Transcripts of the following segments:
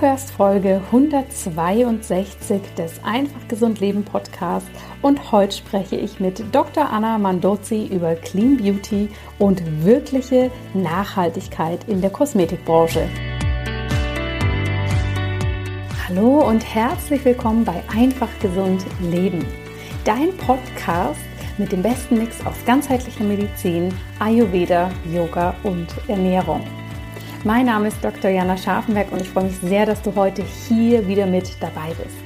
Hörst Folge 162 des Einfach Gesund Leben Podcast und heute spreche ich mit Dr. Anna Mandozzi über Clean Beauty und wirkliche Nachhaltigkeit in der Kosmetikbranche. Hallo und herzlich willkommen bei Einfach Gesund Leben, dein Podcast mit dem besten Mix aus ganzheitlicher Medizin, Ayurveda, Yoga und Ernährung. Mein Name ist Dr. Jana Scharfenberg und ich freue mich sehr, dass du heute hier wieder mit dabei bist.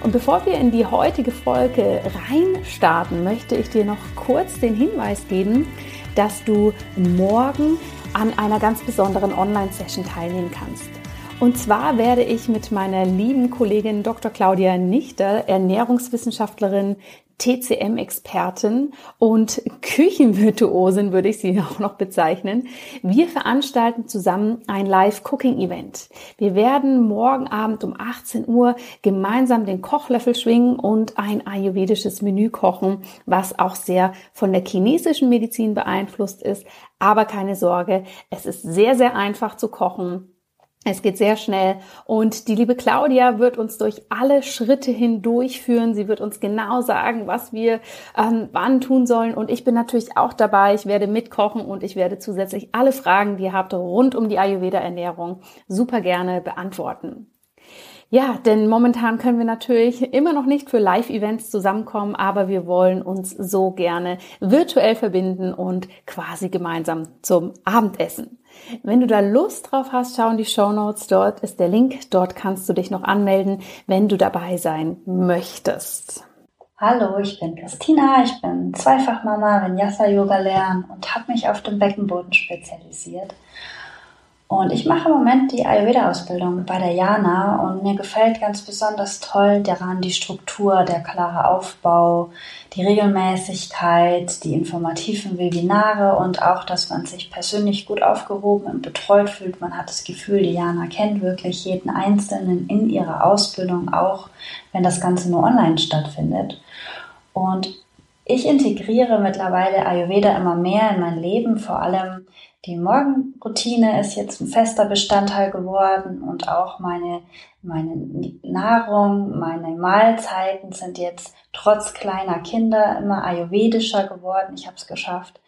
Und bevor wir in die heutige Folge reinstarten, möchte ich dir noch kurz den Hinweis geben, dass du morgen an einer ganz besonderen Online-Session teilnehmen kannst. Und zwar werde ich mit meiner lieben Kollegin Dr. Claudia Nichter, Ernährungswissenschaftlerin, TCM-Expertin und Küchenvirtuosin würde ich sie auch noch bezeichnen. Wir veranstalten zusammen ein Live-Cooking-Event. Wir werden morgen Abend um 18 Uhr gemeinsam den Kochlöffel schwingen und ein ayurvedisches Menü kochen, was auch sehr von der chinesischen Medizin beeinflusst ist. Aber keine Sorge, es ist sehr, sehr einfach zu kochen es geht sehr schnell und die liebe Claudia wird uns durch alle Schritte hindurchführen. Sie wird uns genau sagen, was wir ähm, wann tun sollen. Und ich bin natürlich auch dabei. Ich werde mitkochen und ich werde zusätzlich alle Fragen, die ihr habt rund um die Ayurveda-Ernährung super gerne beantworten. Ja, denn momentan können wir natürlich immer noch nicht für Live-Events zusammenkommen, aber wir wollen uns so gerne virtuell verbinden und quasi gemeinsam zum Abendessen. Wenn du da Lust drauf hast, schau in die Show Notes. Dort ist der Link. Dort kannst du dich noch anmelden, wenn du dabei sein möchtest. Hallo, ich bin Christina. Ich bin Zweifachmama, Vinyasa Yoga lernen und habe mich auf dem Beckenboden spezialisiert. Und ich mache im Moment die Ayurveda-Ausbildung bei der Jana und mir gefällt ganz besonders toll daran die Struktur, der klare Aufbau, die Regelmäßigkeit, die informativen Webinare und auch, dass man sich persönlich gut aufgehoben und betreut fühlt. Man hat das Gefühl, die Jana kennt wirklich jeden Einzelnen in ihrer Ausbildung, auch wenn das Ganze nur online stattfindet. Und ich integriere mittlerweile Ayurveda immer mehr in mein Leben, vor allem die Morgenroutine ist jetzt ein fester Bestandteil geworden und auch meine, meine Nahrung, meine Mahlzeiten sind jetzt trotz kleiner Kinder immer ayurvedischer geworden. Ich habe es geschafft,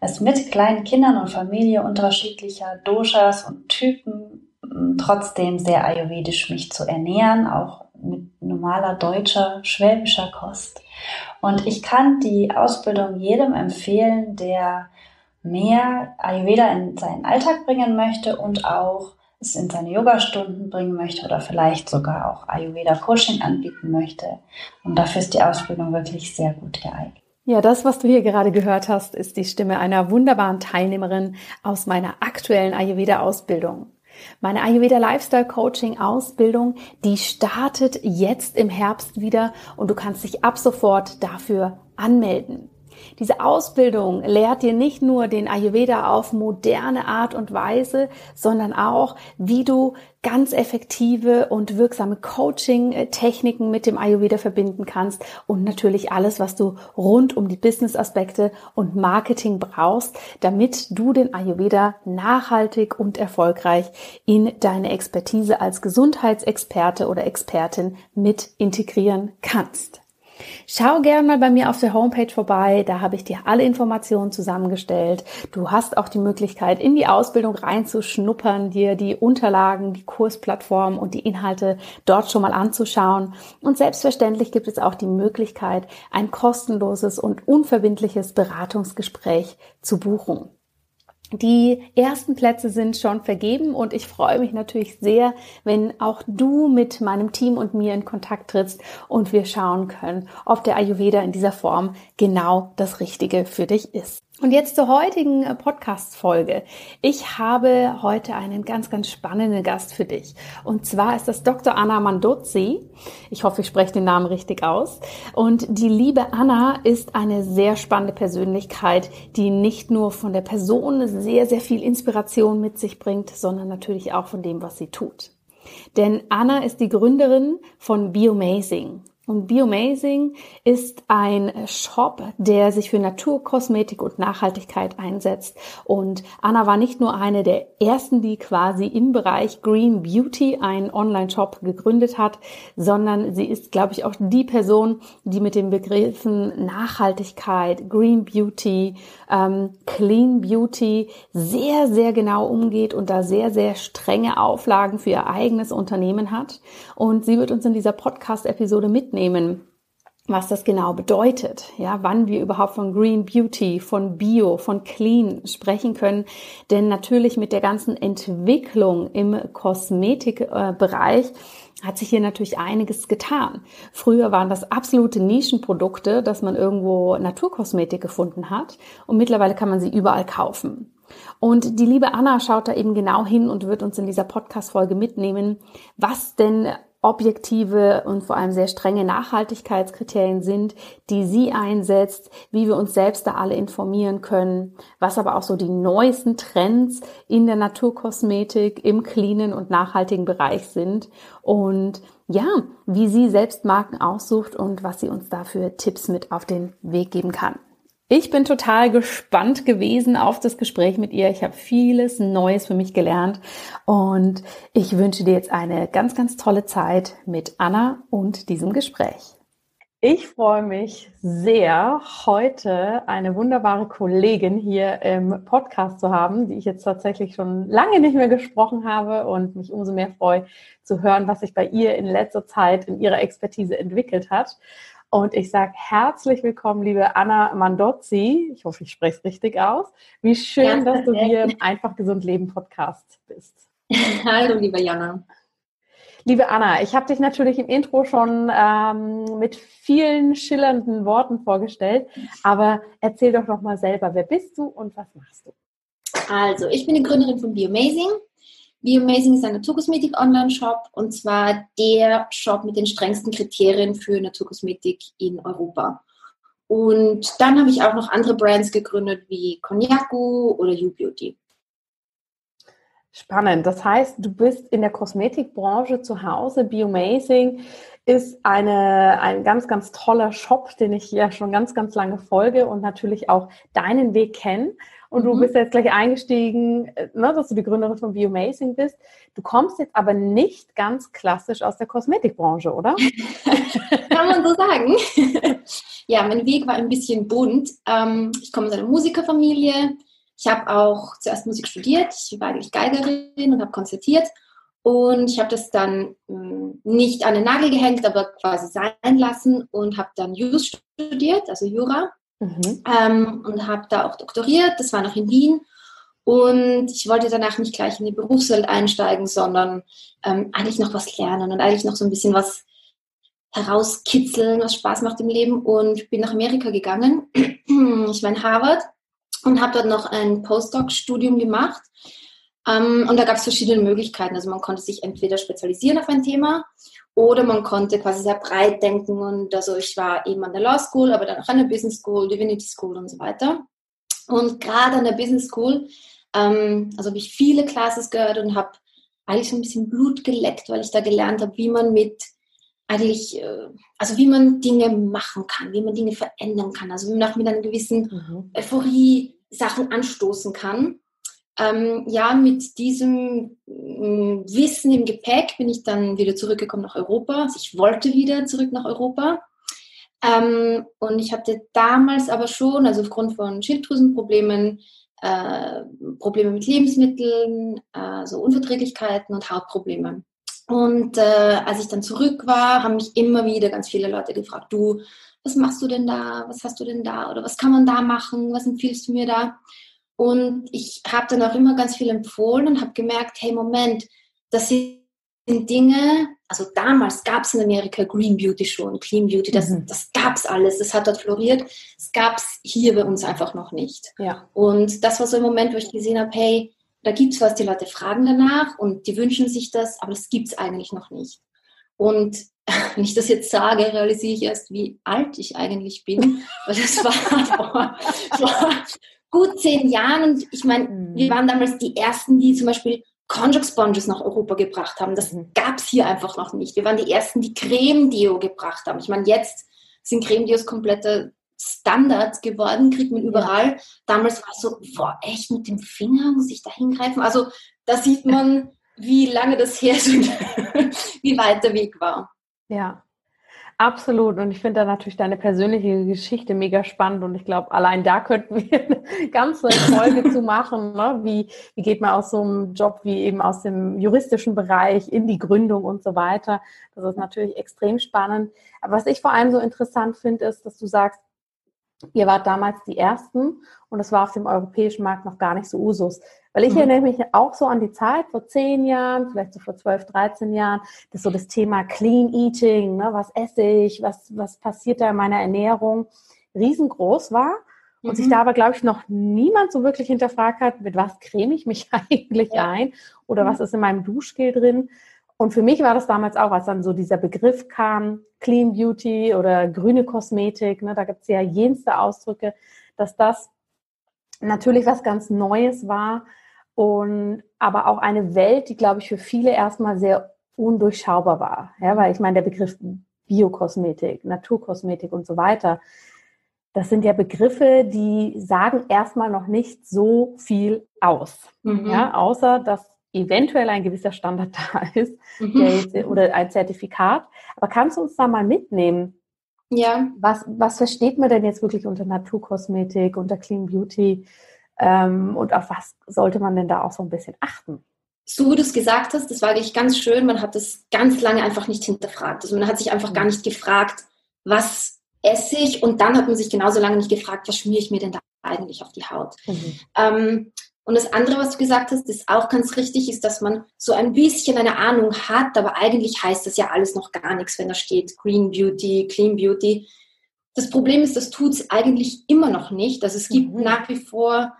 es mit kleinen Kindern und Familie unterschiedlicher Doshas und Typen hm, trotzdem sehr ayurvedisch mich zu ernähren, auch mit normaler deutscher, schwäbischer Kost. Und ich kann die Ausbildung jedem empfehlen, der mehr Ayurveda in seinen Alltag bringen möchte und auch es in seine Yoga-Stunden bringen möchte oder vielleicht sogar auch Ayurveda-Coaching anbieten möchte. Und dafür ist die Ausbildung wirklich sehr gut geeignet. Ja, das, was du hier gerade gehört hast, ist die Stimme einer wunderbaren Teilnehmerin aus meiner aktuellen Ayurveda-Ausbildung. Meine Ayurveda Lifestyle Coaching Ausbildung, die startet jetzt im Herbst wieder und du kannst dich ab sofort dafür anmelden. Diese Ausbildung lehrt dir nicht nur den Ayurveda auf moderne Art und Weise, sondern auch, wie du ganz effektive und wirksame Coaching-Techniken mit dem Ayurveda verbinden kannst und natürlich alles, was du rund um die Business-Aspekte und Marketing brauchst, damit du den Ayurveda nachhaltig und erfolgreich in deine Expertise als Gesundheitsexperte oder Expertin mit integrieren kannst. Schau gerne mal bei mir auf der Homepage vorbei, da habe ich dir alle Informationen zusammengestellt. Du hast auch die Möglichkeit, in die Ausbildung reinzuschnuppern, dir die Unterlagen, die Kursplattform und die Inhalte dort schon mal anzuschauen. Und selbstverständlich gibt es auch die Möglichkeit, ein kostenloses und unverbindliches Beratungsgespräch zu buchen. Die ersten Plätze sind schon vergeben und ich freue mich natürlich sehr, wenn auch du mit meinem Team und mir in Kontakt trittst und wir schauen können, ob der Ayurveda in dieser Form genau das Richtige für dich ist. Und jetzt zur heutigen äh, Podcast-Folge. Ich habe heute einen ganz, ganz spannenden Gast für dich. Und zwar ist das Dr. Anna Mandozzi. Ich hoffe, ich spreche den Namen richtig aus. Und die liebe Anna ist eine sehr spannende Persönlichkeit, die nicht nur von der Person sehr, sehr viel Inspiration mit sich bringt, sondern natürlich auch von dem, was sie tut. Denn Anna ist die Gründerin von Biomazing. Und Biomazing ist ein Shop, der sich für Naturkosmetik und Nachhaltigkeit einsetzt. Und Anna war nicht nur eine der ersten, die quasi im Bereich Green Beauty einen Online-Shop gegründet hat, sondern sie ist, glaube ich, auch die Person, die mit den Begriffen Nachhaltigkeit, Green Beauty, ähm, Clean Beauty sehr, sehr genau umgeht und da sehr, sehr strenge Auflagen für ihr eigenes Unternehmen hat. Und sie wird uns in dieser Podcast-Episode mitnehmen mitnehmen, was das genau bedeutet, ja, wann wir überhaupt von Green Beauty, von Bio, von Clean sprechen können. Denn natürlich mit der ganzen Entwicklung im Kosmetikbereich hat sich hier natürlich einiges getan. Früher waren das absolute Nischenprodukte, dass man irgendwo Naturkosmetik gefunden hat und mittlerweile kann man sie überall kaufen. Und die liebe Anna schaut da eben genau hin und wird uns in dieser Podcast-Folge mitnehmen, was denn objektive und vor allem sehr strenge Nachhaltigkeitskriterien sind, die sie einsetzt, wie wir uns selbst da alle informieren können, was aber auch so die neuesten Trends in der Naturkosmetik im cleanen und nachhaltigen Bereich sind und ja, wie sie selbst Marken aussucht und was sie uns dafür Tipps mit auf den Weg geben kann. Ich bin total gespannt gewesen auf das Gespräch mit ihr. Ich habe vieles Neues für mich gelernt und ich wünsche dir jetzt eine ganz, ganz tolle Zeit mit Anna und diesem Gespräch. Ich freue mich sehr, heute eine wunderbare Kollegin hier im Podcast zu haben, die ich jetzt tatsächlich schon lange nicht mehr gesprochen habe und mich umso mehr freue zu hören, was sich bei ihr in letzter Zeit in ihrer Expertise entwickelt hat. Und ich sage herzlich willkommen, liebe Anna Mandozzi. Ich hoffe, ich spreche es richtig aus. Wie schön, ja, dass du hier im Einfach Gesund Leben Podcast bist. Hallo, liebe Jana. Liebe Anna, ich habe dich natürlich im Intro schon ähm, mit vielen schillernden Worten vorgestellt, aber erzähl doch noch mal selber, wer bist du und was machst du? Also, ich bin die Gründerin von Biomazing. Biomazing ist ein Naturkosmetik-Online-Shop und zwar der Shop mit den strengsten Kriterien für Naturkosmetik in Europa. Und dann habe ich auch noch andere Brands gegründet wie Konjaku oder You Beauty. Spannend. Das heißt, du bist in der Kosmetikbranche zu Hause. Biomazing ist eine, ein ganz, ganz toller Shop, den ich ja schon ganz, ganz lange folge und natürlich auch deinen Weg kenne. Und mhm. du bist jetzt gleich eingestiegen, äh, ne, dass du die Gründerin von Biomazing bist. Du kommst jetzt aber nicht ganz klassisch aus der Kosmetikbranche, oder? Kann man so sagen. ja, mein Weg war ein bisschen bunt. Ähm, ich komme aus einer Musikerfamilie. Ich habe auch zuerst Musik studiert. Ich war eigentlich Geigerin und habe konzertiert. Und ich habe das dann hm, nicht an den Nagel gehängt, aber quasi sein lassen und habe dann Jus studiert, also Jura. Mhm. Ähm, und habe da auch doktoriert, das war noch in Wien. Und ich wollte danach nicht gleich in die Berufswelt einsteigen, sondern ähm, eigentlich noch was lernen und eigentlich noch so ein bisschen was herauskitzeln, was Spaß macht im Leben. Und bin nach Amerika gegangen. Ich war in Harvard und habe dort noch ein Postdoc-Studium gemacht. Ähm, und da gab es verschiedene Möglichkeiten. Also man konnte sich entweder spezialisieren auf ein Thema oder man konnte quasi sehr breit denken und also ich war eben an der Law School, aber dann auch an der Business School, Divinity School und so weiter. Und gerade an der Business School, ähm, also habe ich viele Classes gehört und habe eigentlich so ein bisschen Blut geleckt, weil ich da gelernt habe, wie man mit eigentlich, äh, also wie man Dinge machen kann, wie man Dinge verändern kann, also wie man auch mit einer gewissen mhm. Euphorie Sachen anstoßen kann ähm, ja, mit diesem äh, Wissen im Gepäck bin ich dann wieder zurückgekommen nach Europa. Also ich wollte wieder zurück nach Europa. Ähm, und ich hatte damals aber schon, also aufgrund von Schilddrüsenproblemen, äh, Probleme mit Lebensmitteln, äh, so Unverträglichkeiten und Hautprobleme. Und äh, als ich dann zurück war, haben mich immer wieder ganz viele Leute gefragt, du, was machst du denn da? Was hast du denn da? Oder was kann man da machen? Was empfiehlst du mir da? Und ich habe dann auch immer ganz viel empfohlen und habe gemerkt, hey, Moment, das sind Dinge, also damals gab es in Amerika Green Beauty schon, Clean Beauty, das, mhm. das gab es alles, das hat dort floriert. Das gab es hier bei uns einfach noch nicht. Ja. Und das war so ein Moment, wo ich gesehen habe, hey, da gibt es was, die Leute fragen danach und die wünschen sich das, aber das gibt es eigentlich noch nicht. Und wenn ich das jetzt sage, realisiere ich erst, wie alt ich eigentlich bin, weil das war vor, vor gut zehn Jahren und ich meine, mhm. wir waren damals die Ersten, die zum Beispiel Conjure Sponges nach Europa gebracht haben. Das mhm. gab es hier einfach noch nicht. Wir waren die Ersten, die Creme-Deo gebracht haben. Ich meine, jetzt sind Creme-Deos komplette Standard geworden, kriegt man überall. Ja. Damals war es so, boah, echt mit dem Finger muss ich da hingreifen. Also da sieht man, wie lange das her ist und wie weit der Weg war. Ja, absolut. Und ich finde da natürlich deine persönliche Geschichte mega spannend. Und ich glaube, allein da könnten wir eine ganze Folge zu machen. Ne? Wie, wie geht man aus so einem Job wie eben aus dem juristischen Bereich in die Gründung und so weiter? Das ist natürlich extrem spannend. Aber was ich vor allem so interessant finde, ist, dass du sagst, Ihr wart damals die Ersten und es war auf dem europäischen Markt noch gar nicht so Usus. Weil ich mhm. erinnere mich auch so an die Zeit vor zehn Jahren, vielleicht so vor zwölf, dreizehn Jahren, dass so das Thema Clean Eating, ne, was esse ich, was, was passiert da in meiner Ernährung, riesengroß war. Und mhm. sich da aber, glaube ich, noch niemand so wirklich hinterfragt hat, mit was creme ich mich eigentlich ein oder mhm. was ist in meinem Duschgel drin. Und für mich war das damals auch, als dann so dieser Begriff kam, Clean Beauty oder grüne Kosmetik, ne, da gibt es ja jenste Ausdrücke, dass das natürlich was ganz Neues war und aber auch eine Welt, die, glaube ich, für viele erstmal sehr undurchschaubar war. Ja, weil ich meine, der Begriff Biokosmetik, Naturkosmetik und so weiter, das sind ja Begriffe, die sagen erstmal noch nicht so viel aus. Mhm. Ja, außer dass eventuell ein gewisser Standard da ist mhm. jetzt, oder ein Zertifikat. Aber kannst du uns da mal mitnehmen? Ja. Was, was versteht man denn jetzt wirklich unter Naturkosmetik, unter Clean Beauty? Ähm, und auf was sollte man denn da auch so ein bisschen achten? So wie du es gesagt hast, das war eigentlich ganz schön. Man hat das ganz lange einfach nicht hinterfragt. Also man hat sich einfach gar mhm. nicht gefragt, was esse ich? Und dann hat man sich genauso lange nicht gefragt, was schmiere ich mir denn da eigentlich auf die Haut? Mhm. Ähm, und das andere, was du gesagt hast, ist auch ganz richtig, ist, dass man so ein bisschen eine Ahnung hat, aber eigentlich heißt das ja alles noch gar nichts, wenn da steht Green Beauty, Clean Beauty. Das Problem ist, das tut es eigentlich immer noch nicht. Also es gibt mhm. nach wie vor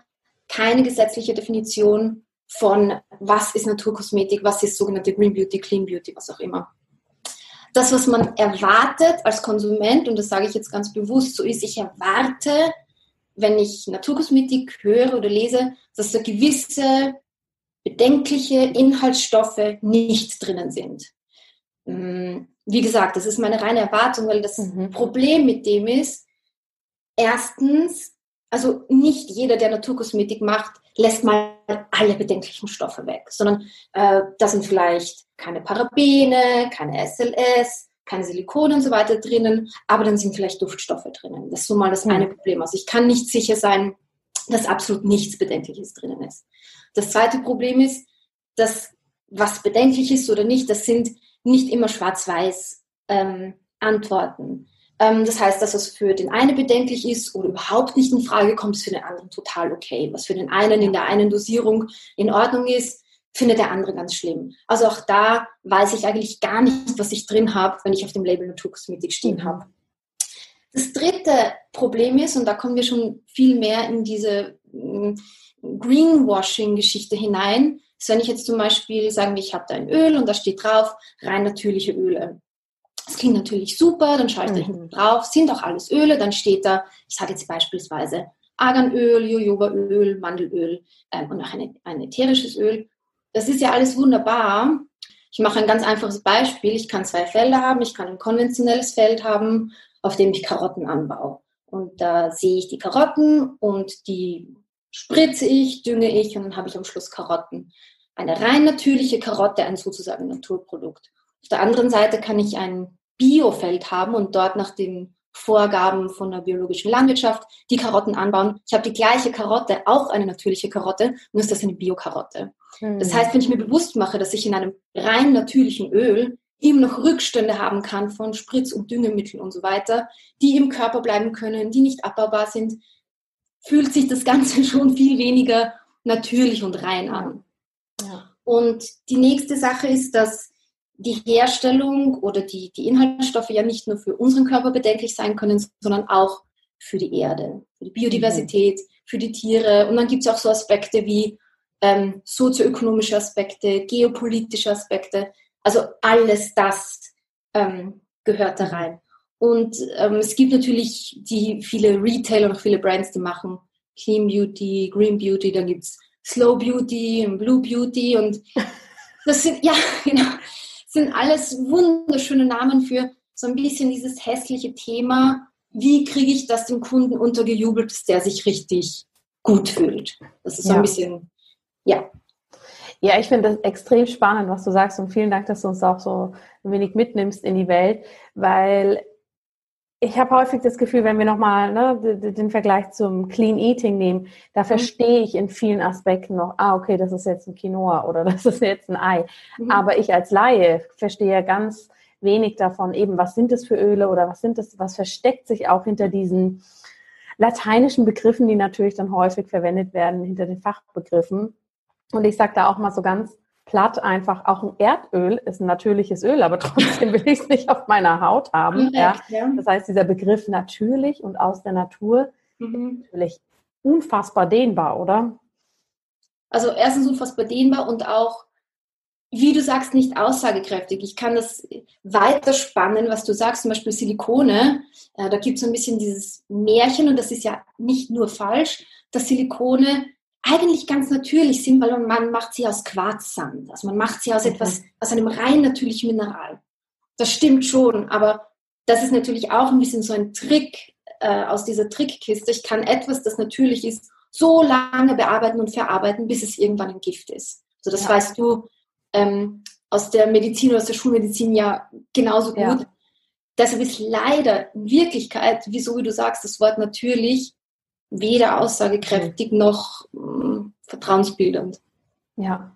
keine gesetzliche Definition von, was ist Naturkosmetik, was ist sogenannte Green Beauty, Clean Beauty, was auch immer. Das, was man erwartet als Konsument, und das sage ich jetzt ganz bewusst so ist, ich erwarte, wenn ich Naturkosmetik höre oder lese, dass da gewisse bedenkliche Inhaltsstoffe nicht drinnen sind. Mm, wie gesagt, das ist meine reine Erwartung, weil das mhm. Problem mit dem ist, erstens, also nicht jeder, der Naturkosmetik macht, lässt mal alle bedenklichen Stoffe weg, sondern äh, da sind vielleicht keine Parabene, keine SLS, keine Silikone und so weiter drinnen, aber dann sind vielleicht Duftstoffe drinnen. Das ist so mal das eine Problem. Also ich kann nicht sicher sein, dass absolut nichts Bedenkliches drinnen ist. Das zweite Problem ist, dass was bedenklich ist oder nicht, das sind nicht immer schwarz-weiß ähm, Antworten. Ähm, das heißt, dass was für den einen bedenklich ist oder überhaupt nicht in Frage kommt, ist für den anderen total okay. Was für den einen in der einen Dosierung in Ordnung ist, findet der andere ganz schlimm. Also auch da weiß ich eigentlich gar nicht, was ich drin habe, wenn ich auf dem Label Naturkosmetik stehen habe. Das dritte Problem ist, und da kommen wir schon viel mehr in diese mm, Greenwashing-Geschichte hinein, ist, wenn ich jetzt zum Beispiel sagen, ich habe da ein Öl und da steht drauf, rein natürliche Öle. Das klingt natürlich super, dann schaue ich mhm. da hinten drauf, sind auch alles Öle, dann steht da, ich sage jetzt beispielsweise Arganöl, Jojobaöl, Mandelöl ähm, und auch ein ätherisches Öl. Das ist ja alles wunderbar. Ich mache ein ganz einfaches Beispiel. Ich kann zwei Felder haben. Ich kann ein konventionelles Feld haben, auf dem ich Karotten anbaue. Und da sehe ich die Karotten und die spritze ich, dünge ich und dann habe ich am Schluss Karotten. Eine rein natürliche Karotte, ein sozusagen Naturprodukt. Auf der anderen Seite kann ich ein Biofeld haben und dort nach den Vorgaben von der biologischen Landwirtschaft die Karotten anbauen. Ich habe die gleiche Karotte, auch eine natürliche Karotte, nur ist das eine Biokarotte. Das heißt, wenn ich mir bewusst mache, dass ich in einem rein natürlichen Öl eben noch Rückstände haben kann von Spritz- und Düngemitteln und so weiter, die im Körper bleiben können, die nicht abbaubar sind, fühlt sich das Ganze schon viel weniger natürlich und rein an. Ja. Und die nächste Sache ist, dass die Herstellung oder die, die Inhaltsstoffe ja nicht nur für unseren Körper bedenklich sein können, sondern auch für die Erde, für die Biodiversität, mhm. für die Tiere. Und dann gibt es auch so Aspekte wie ähm, sozioökonomische Aspekte, geopolitische Aspekte. Also alles das ähm, gehört da rein. Und ähm, es gibt natürlich die viele Retailer und viele Brands, die machen Clean Beauty, Green Beauty, dann gibt es Slow Beauty und Blue Beauty und das sind, ja, genau, sind alles wunderschöne Namen für so ein bisschen dieses hässliche Thema, wie kriege ich das dem Kunden untergejubelt, dass der sich richtig gut fühlt. Das ist so ja. ein bisschen, ja. Ja, ich finde das extrem spannend, was du sagst und vielen Dank, dass du uns auch so ein wenig mitnimmst in die Welt, weil ich habe häufig das Gefühl, wenn wir nochmal ne, den Vergleich zum Clean Eating nehmen, da mhm. verstehe ich in vielen Aspekten noch, ah, okay, das ist jetzt ein Quinoa oder das ist jetzt ein Ei. Mhm. Aber ich als Laie verstehe ganz wenig davon, eben, was sind das für Öle oder was sind das, was versteckt sich auch hinter diesen lateinischen Begriffen, die natürlich dann häufig verwendet werden, hinter den Fachbegriffen. Und ich sage da auch mal so ganz platt einfach, auch ein Erdöl ist ein natürliches Öl, aber trotzdem will ich es nicht auf meiner Haut haben. Ja. Das heißt, dieser Begriff natürlich und aus der Natur mhm. natürlich unfassbar dehnbar, oder? Also erstens unfassbar dehnbar und auch, wie du sagst, nicht aussagekräftig. Ich kann das weiter spannen, was du sagst, zum Beispiel Silikone. Äh, da gibt es so ein bisschen dieses Märchen und das ist ja nicht nur falsch, dass Silikone eigentlich ganz natürlich sind, weil man macht sie aus Quarzsand. Also man macht sie aus etwas, aus einem rein natürlichen Mineral. Das stimmt schon, aber das ist natürlich auch ein bisschen so ein Trick äh, aus dieser Trickkiste. Ich kann etwas, das natürlich ist, so lange bearbeiten und verarbeiten, bis es irgendwann ein Gift ist. So, das ja. weißt du ähm, aus der Medizin oder aus der Schulmedizin ja genauso gut. Ja. Deshalb ist leider in Wirklichkeit, wieso wie du sagst, das Wort natürlich weder aussagekräftig noch mh, vertrauensbildend. Ja,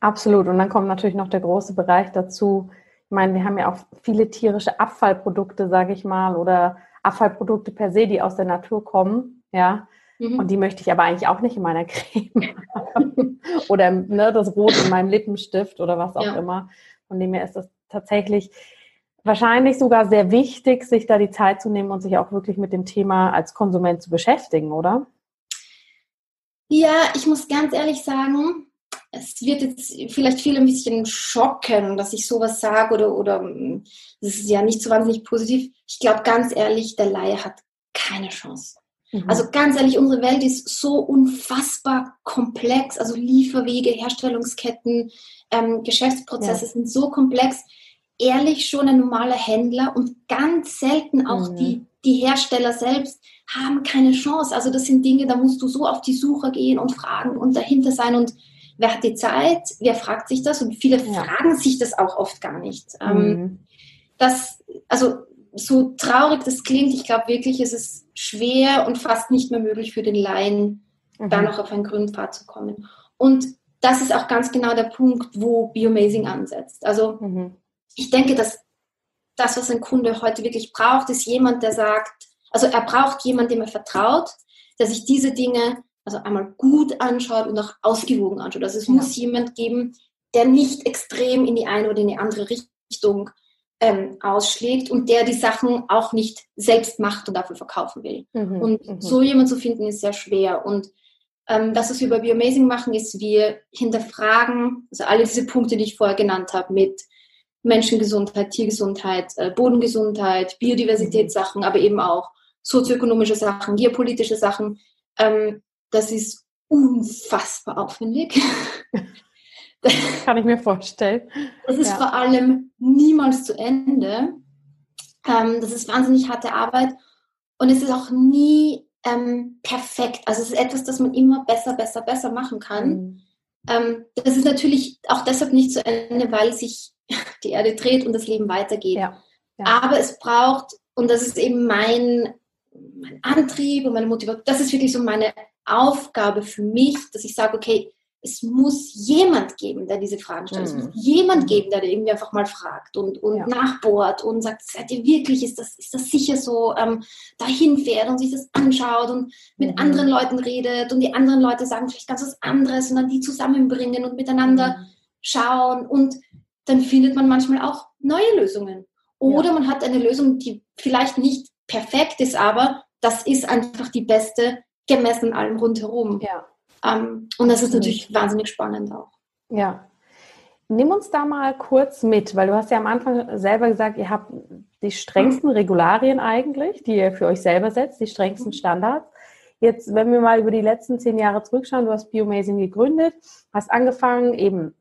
absolut. Und dann kommt natürlich noch der große Bereich dazu. Ich meine, wir haben ja auch viele tierische Abfallprodukte, sage ich mal, oder Abfallprodukte per se, die aus der Natur kommen. Ja. Mhm. Und die möchte ich aber eigentlich auch nicht in meiner Creme haben. oder ne, das Rot in meinem Lippenstift oder was auch ja. immer. Von dem her ist das tatsächlich wahrscheinlich sogar sehr wichtig, sich da die Zeit zu nehmen und sich auch wirklich mit dem Thema als Konsument zu beschäftigen, oder? Ja, ich muss ganz ehrlich sagen, es wird jetzt vielleicht viele ein bisschen schocken, dass ich sowas sage oder, oder das ist ja nicht so wahnsinnig positiv. Ich glaube ganz ehrlich, der Laie hat keine Chance. Mhm. Also ganz ehrlich, unsere Welt ist so unfassbar komplex. Also Lieferwege, Herstellungsketten, ähm, Geschäftsprozesse ja. sind so komplex ehrlich schon ein normaler Händler und ganz selten auch mhm. die, die Hersteller selbst haben keine Chance. Also das sind Dinge, da musst du so auf die Suche gehen und fragen und dahinter sein und wer hat die Zeit, wer fragt sich das und viele ja. fragen sich das auch oft gar nicht. Ähm, mhm. Das, also so traurig das klingt, ich glaube wirklich, es ist schwer und fast nicht mehr möglich für den Laien, mhm. da noch auf einen grünen Pfad zu kommen. Und das ist auch ganz genau der Punkt, wo Biomazing ansetzt. Also mhm ich denke, dass das, was ein Kunde heute wirklich braucht, ist jemand, der sagt, also er braucht jemanden, dem er vertraut, der sich diese Dinge also einmal gut anschaut und auch ausgewogen anschaut. Also es ja. muss jemand geben, der nicht extrem in die eine oder in die andere Richtung ähm, ausschlägt und der die Sachen auch nicht selbst macht und dafür verkaufen will. Mhm, und mhm. so jemand zu finden ist sehr schwer. Und ähm, das, was wir bei Biomazing machen, ist, wir hinterfragen, also alle diese Punkte, die ich vorher genannt habe, mit Menschengesundheit, Tiergesundheit, äh, Bodengesundheit, Biodiversitätssachen, aber eben auch sozioökonomische Sachen, geopolitische Sachen. Ähm, das ist unfassbar aufwendig. Kann ich mir vorstellen. Das ist ja. vor allem niemals zu Ende. Ähm, das ist wahnsinnig harte Arbeit und es ist auch nie ähm, perfekt. Also es ist etwas, das man immer besser, besser, besser machen kann. Ähm, das ist natürlich auch deshalb nicht zu Ende, weil sich die Erde dreht und das Leben weitergeht. Ja, ja. Aber es braucht, und das ist eben mein, mein Antrieb und meine Motivation, das ist wirklich so meine Aufgabe für mich, dass ich sage, okay, es muss jemand geben, der diese Fragen stellt. Mhm. Es muss jemand geben, der irgendwie einfach mal fragt und, und ja. nachbohrt und sagt, seid ihr wirklich, ist das, ist das sicher so, ähm, dahin fährt und sich das anschaut und mit mhm. anderen Leuten redet und die anderen Leute sagen vielleicht ganz was anderes und dann die zusammenbringen und miteinander mhm. schauen und dann findet man manchmal auch neue Lösungen. Oder ja. man hat eine Lösung, die vielleicht nicht perfekt ist, aber das ist einfach die beste, gemessen an allem rundherum. Ja. Ähm, und das ist natürlich wahnsinnig spannend auch. Ja. Nimm uns da mal kurz mit, weil du hast ja am Anfang selber gesagt, ihr habt die strengsten Regularien eigentlich, die ihr für euch selber setzt, die strengsten mhm. Standards. Jetzt, wenn wir mal über die letzten zehn Jahre zurückschauen, du hast Biomazing gegründet, hast angefangen, eben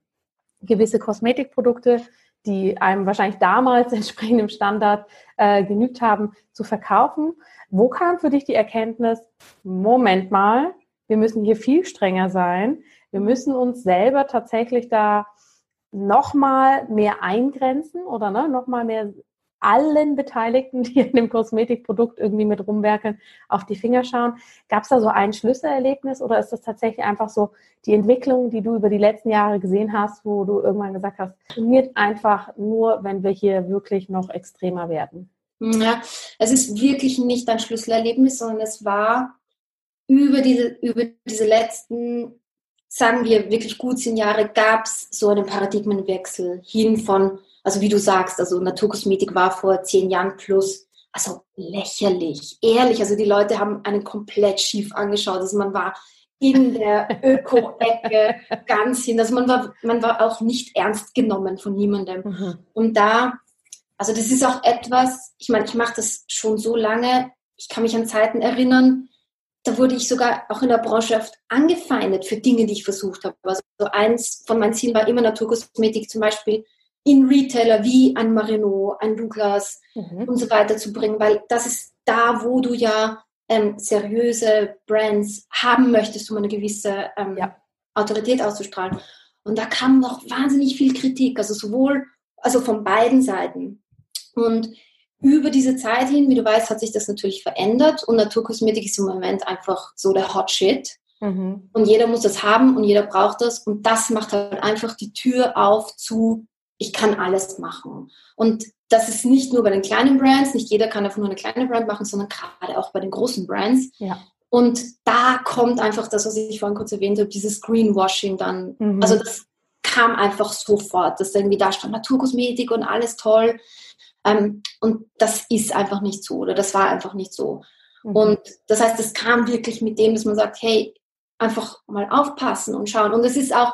gewisse Kosmetikprodukte, die einem wahrscheinlich damals entsprechendem Standard äh, genügt haben, zu verkaufen. Wo kam für dich die Erkenntnis, Moment mal, wir müssen hier viel strenger sein, wir müssen uns selber tatsächlich da nochmal mehr eingrenzen oder ne, nochmal mehr allen Beteiligten, die in dem Kosmetikprodukt irgendwie mit rumwerkeln, auf die Finger schauen. Gab es da so ein Schlüsselerlebnis oder ist das tatsächlich einfach so die Entwicklung, die du über die letzten Jahre gesehen hast, wo du irgendwann gesagt hast, funktioniert einfach nur, wenn wir hier wirklich noch extremer werden? Ja, es ist wirklich nicht ein Schlüsselerlebnis, sondern es war über diese, über diese letzten, sagen wir, wirklich gut zehn Jahre, gab es so einen Paradigmenwechsel hin von also wie du sagst, also Naturkosmetik war vor zehn Jahren plus, also lächerlich, ehrlich. Also die Leute haben einen komplett schief angeschaut. Also man war in der Öko-Ecke ganz hin. Also man war, man war auch nicht ernst genommen von niemandem. Mhm. Und da, also das ist auch etwas, ich meine, ich mache das schon so lange, ich kann mich an Zeiten erinnern, da wurde ich sogar auch in der Branche oft angefeindet für Dinge, die ich versucht habe. Also eins von meinen Zielen war immer Naturkosmetik zum Beispiel in Retailer wie ein Marino, ein Douglas mhm. und so weiter zu bringen, weil das ist da, wo du ja ähm, seriöse Brands haben möchtest, um eine gewisse ähm, ja. Autorität auszustrahlen. Und da kam noch wahnsinnig viel Kritik, also sowohl, also von beiden Seiten. Und über diese Zeit hin, wie du weißt, hat sich das natürlich verändert und Naturkosmetik ist im Moment einfach so der Hot Shit. Mhm. Und jeder muss das haben und jeder braucht das. Und das macht halt einfach die Tür auf zu ich kann alles machen. Und das ist nicht nur bei den kleinen Brands, nicht jeder kann einfach nur eine kleine Brand machen, sondern gerade auch bei den großen Brands. Ja. Und da kommt einfach das, was ich vorhin kurz erwähnt habe, dieses Greenwashing dann. Mhm. Also das kam einfach sofort, dass irgendwie da stand Naturkosmetik und alles toll. Ähm, und das ist einfach nicht so oder das war einfach nicht so. Mhm. Und das heißt, es kam wirklich mit dem, dass man sagt, hey, einfach mal aufpassen und schauen. Und es ist auch,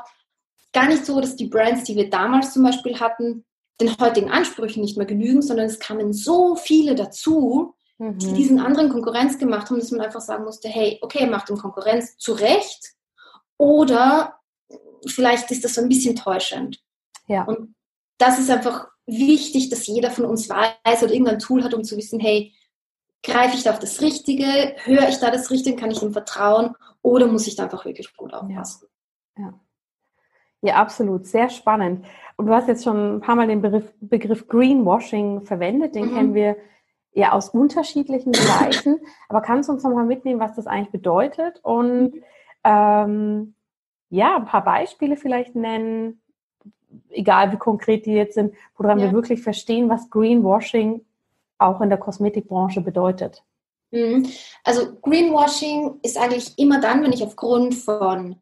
gar nicht so, dass die Brands, die wir damals zum Beispiel hatten, den heutigen Ansprüchen nicht mehr genügen, sondern es kamen so viele dazu, mhm. die diesen anderen Konkurrenz gemacht haben, dass man einfach sagen musste, hey, okay, macht dem Konkurrenz zu Recht oder vielleicht ist das so ein bisschen täuschend. Ja. Und das ist einfach wichtig, dass jeder von uns weiß oder irgendein Tool hat, um zu wissen, hey, greife ich da auf das Richtige, höre ich da das Richtige, kann ich dem vertrauen oder muss ich da einfach wirklich gut aufpassen? Ja. ja. Ja, absolut. Sehr spannend. Und du hast jetzt schon ein paar Mal den Begriff, Begriff Greenwashing verwendet. Den mhm. kennen wir ja aus unterschiedlichen Bereichen. Aber kannst du uns nochmal mitnehmen, was das eigentlich bedeutet? Und ähm, ja, ein paar Beispiele vielleicht nennen, egal wie konkret die jetzt sind, woran ja. wir wirklich verstehen, was Greenwashing auch in der Kosmetikbranche bedeutet. Mhm. Also Greenwashing ist eigentlich immer dann, wenn ich aufgrund von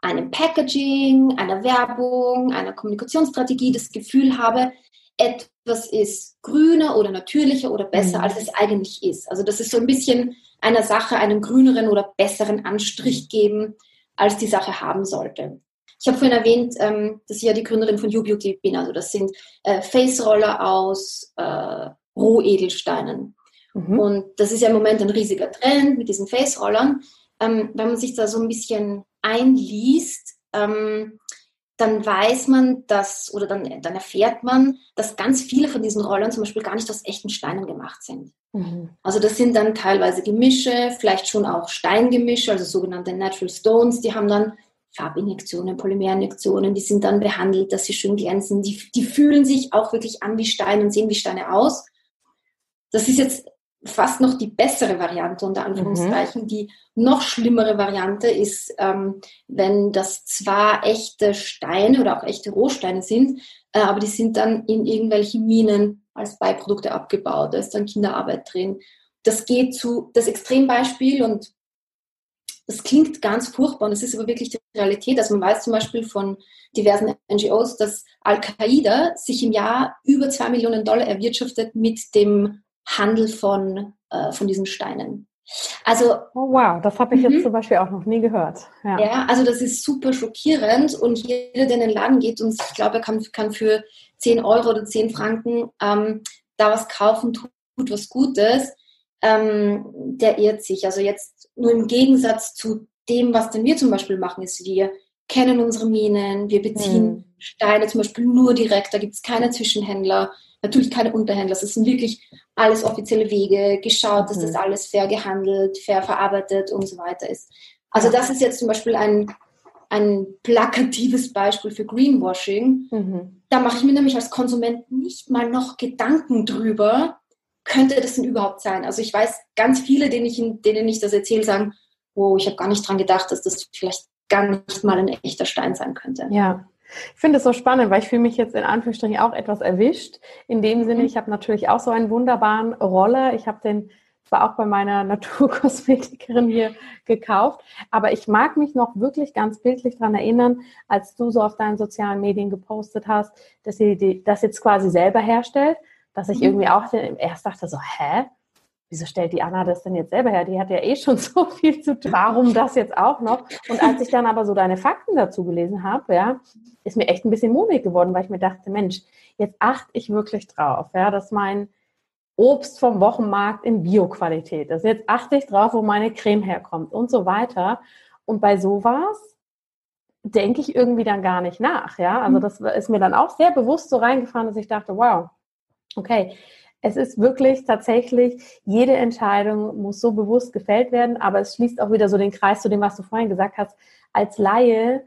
einem Packaging, einer Werbung, einer Kommunikationsstrategie das Gefühl habe, etwas ist grüner oder natürlicher oder besser, mhm. als es eigentlich ist. Also das ist so ein bisschen einer Sache einen grüneren oder besseren Anstrich geben, als die Sache haben sollte. Ich habe vorhin erwähnt, ähm, dass ich ja die Gründerin von YouBeauty bin. Also das sind äh, Face-Roller aus äh, Rohedelsteinen. Mhm. Und das ist ja im Moment ein riesiger Trend mit diesen Face-Rollern. Ähm, wenn man sich da so ein bisschen einliest, ähm, dann weiß man, dass, oder dann, dann erfährt man, dass ganz viele von diesen Rollern zum Beispiel gar nicht aus echten Steinen gemacht sind. Mhm. Also das sind dann teilweise Gemische, vielleicht schon auch Steingemische, also sogenannte Natural Stones, die haben dann Farbinjektionen, Polymerinjektionen, die sind dann behandelt, dass sie schön glänzen. Die, die fühlen sich auch wirklich an wie Steine und sehen wie Steine aus. Das ist jetzt fast noch die bessere Variante, unter Anführungszeichen. Mhm. Die noch schlimmere Variante ist, ähm, wenn das zwar echte Steine oder auch echte Rohsteine sind, äh, aber die sind dann in irgendwelche Minen als Beiprodukte abgebaut. Da ist dann Kinderarbeit drin. Das geht zu das Extrembeispiel und das klingt ganz furchtbar und das ist aber wirklich die Realität. Also man weiß zum Beispiel von diversen NGOs, dass Al-Qaida sich im Jahr über zwei Millionen Dollar erwirtschaftet mit dem Handel von, äh, von diesen Steinen. Also, oh wow, das habe ich jetzt mhm. zum Beispiel auch noch nie gehört. Ja. ja. also das ist super schockierend und jeder, der in den Laden geht und ich glaube, er kann, kann für 10 Euro oder 10 Franken ähm, da was kaufen, tut, tut was Gutes. ähm, der irrt sich. Also jetzt nur im Gegensatz zu dem, was denn wir zum Beispiel machen, ist, wir kennen unsere Minen, wir beziehen mhm. Steine zum Beispiel nur direkt, da gibt es keine Zwischenhändler, natürlich keine Unterhändler, es sind wirklich alles offizielle Wege, geschaut, dass mhm. das alles fair gehandelt, fair verarbeitet und so weiter ist. Also das ist jetzt zum Beispiel ein, ein plakatives Beispiel für Greenwashing. Mhm. Da mache ich mir nämlich als Konsument nicht mal noch Gedanken drüber, könnte das denn überhaupt sein? Also ich weiß, ganz viele, denen ich, denen ich das erzähle, sagen, oh, ich habe gar nicht dran gedacht, dass das vielleicht gar nicht mal ein echter Stein sein könnte. Ja. Ich finde es so spannend, weil ich fühle mich jetzt in Anführungsstrichen auch etwas erwischt. In dem Sinne, mhm. ich habe natürlich auch so einen wunderbaren Roller. Ich habe den zwar auch bei meiner Naturkosmetikerin hier gekauft, aber ich mag mich noch wirklich ganz bildlich daran erinnern, als du so auf deinen sozialen Medien gepostet hast, dass sie das jetzt quasi selber herstellt, dass ich mhm. irgendwie auch erst dachte so, hä? wieso stellt die Anna das denn jetzt selber her? Die hat ja eh schon so viel zu tun. Warum das jetzt auch noch? Und als ich dann aber so deine Fakten dazu gelesen habe, ja, ist mir echt ein bisschen mulmig geworden, weil ich mir dachte, Mensch, jetzt achte ich wirklich drauf, ja, dass mein Obst vom Wochenmarkt in Bioqualität ist. Jetzt achte ich drauf, wo meine Creme herkommt und so weiter. Und bei sowas denke ich irgendwie dann gar nicht nach, ja. Also mhm. das ist mir dann auch sehr bewusst so reingefahren, dass ich dachte, wow, okay, es ist wirklich tatsächlich, jede Entscheidung muss so bewusst gefällt werden, aber es schließt auch wieder so den Kreis zu dem, was du vorhin gesagt hast. Als Laie,